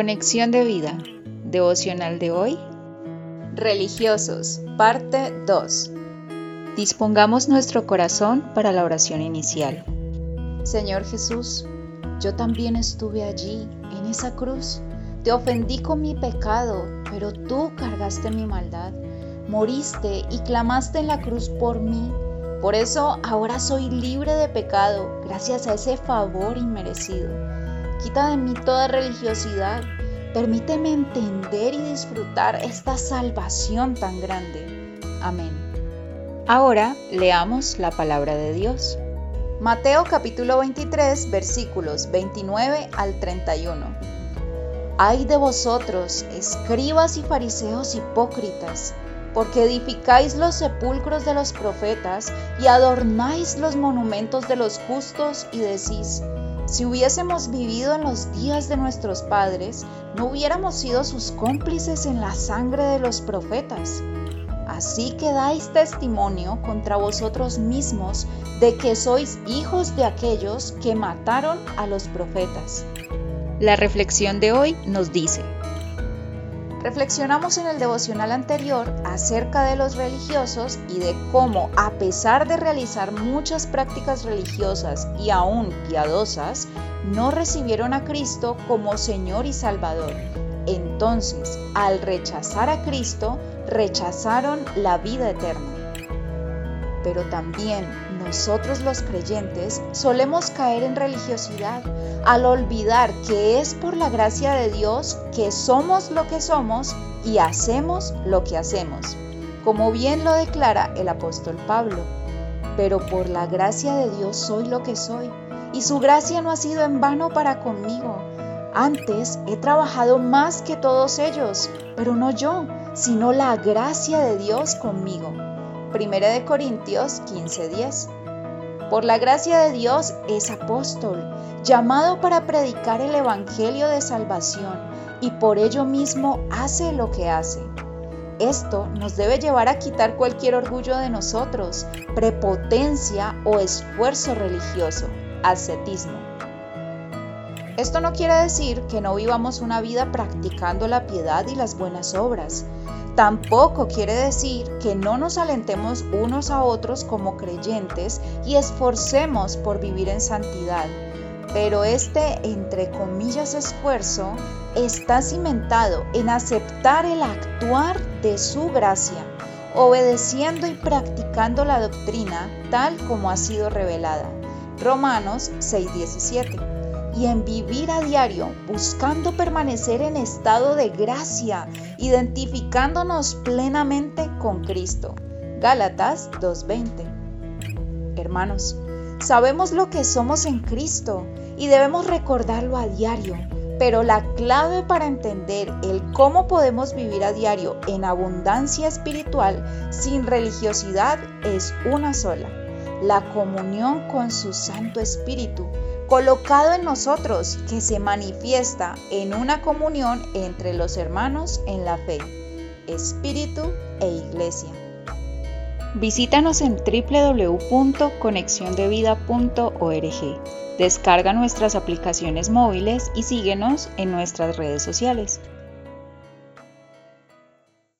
Conexión de vida. Devocional de hoy. Religiosos. Parte 2. Dispongamos nuestro corazón para la oración inicial. Señor Jesús, yo también estuve allí, en esa cruz. Te ofendí con mi pecado, pero tú cargaste mi maldad. Moriste y clamaste en la cruz por mí. Por eso ahora soy libre de pecado, gracias a ese favor inmerecido. Quita de mí toda religiosidad. Permíteme entender y disfrutar esta salvación tan grande. Amén. Ahora leamos la palabra de Dios. Mateo capítulo 23 versículos 29 al 31. Ay de vosotros, escribas y fariseos hipócritas, porque edificáis los sepulcros de los profetas y adornáis los monumentos de los justos y decís, si hubiésemos vivido en los días de nuestros padres, no hubiéramos sido sus cómplices en la sangre de los profetas. Así que dais testimonio contra vosotros mismos de que sois hijos de aquellos que mataron a los profetas. La reflexión de hoy nos dice, Reflexionamos en el devocional anterior acerca de los religiosos y de cómo, a pesar de realizar muchas prácticas religiosas y aún piadosas, no recibieron a Cristo como Señor y Salvador. Entonces, al rechazar a Cristo, rechazaron la vida eterna pero también nosotros los creyentes solemos caer en religiosidad al olvidar que es por la gracia de Dios que somos lo que somos y hacemos lo que hacemos, como bien lo declara el apóstol Pablo. Pero por la gracia de Dios soy lo que soy, y su gracia no ha sido en vano para conmigo. Antes he trabajado más que todos ellos, pero no yo, sino la gracia de Dios conmigo. 1 de Corintios 15:10. Por la gracia de Dios es apóstol, llamado para predicar el Evangelio de salvación, y por ello mismo hace lo que hace. Esto nos debe llevar a quitar cualquier orgullo de nosotros, prepotencia o esfuerzo religioso, ascetismo. Esto no quiere decir que no vivamos una vida practicando la piedad y las buenas obras, Tampoco quiere decir que no nos alentemos unos a otros como creyentes y esforcemos por vivir en santidad. Pero este, entre comillas, esfuerzo está cimentado en aceptar el actuar de su gracia, obedeciendo y practicando la doctrina tal como ha sido revelada. Romanos 6:17 y en vivir a diario buscando permanecer en estado de gracia, identificándonos plenamente con Cristo. Gálatas 2.20. Hermanos, sabemos lo que somos en Cristo y debemos recordarlo a diario, pero la clave para entender el cómo podemos vivir a diario en abundancia espiritual sin religiosidad es una sola, la comunión con su Santo Espíritu colocado en nosotros que se manifiesta en una comunión entre los hermanos en la fe, espíritu e iglesia. Visítanos en www.conexiondevida.org. Descarga nuestras aplicaciones móviles y síguenos en nuestras redes sociales.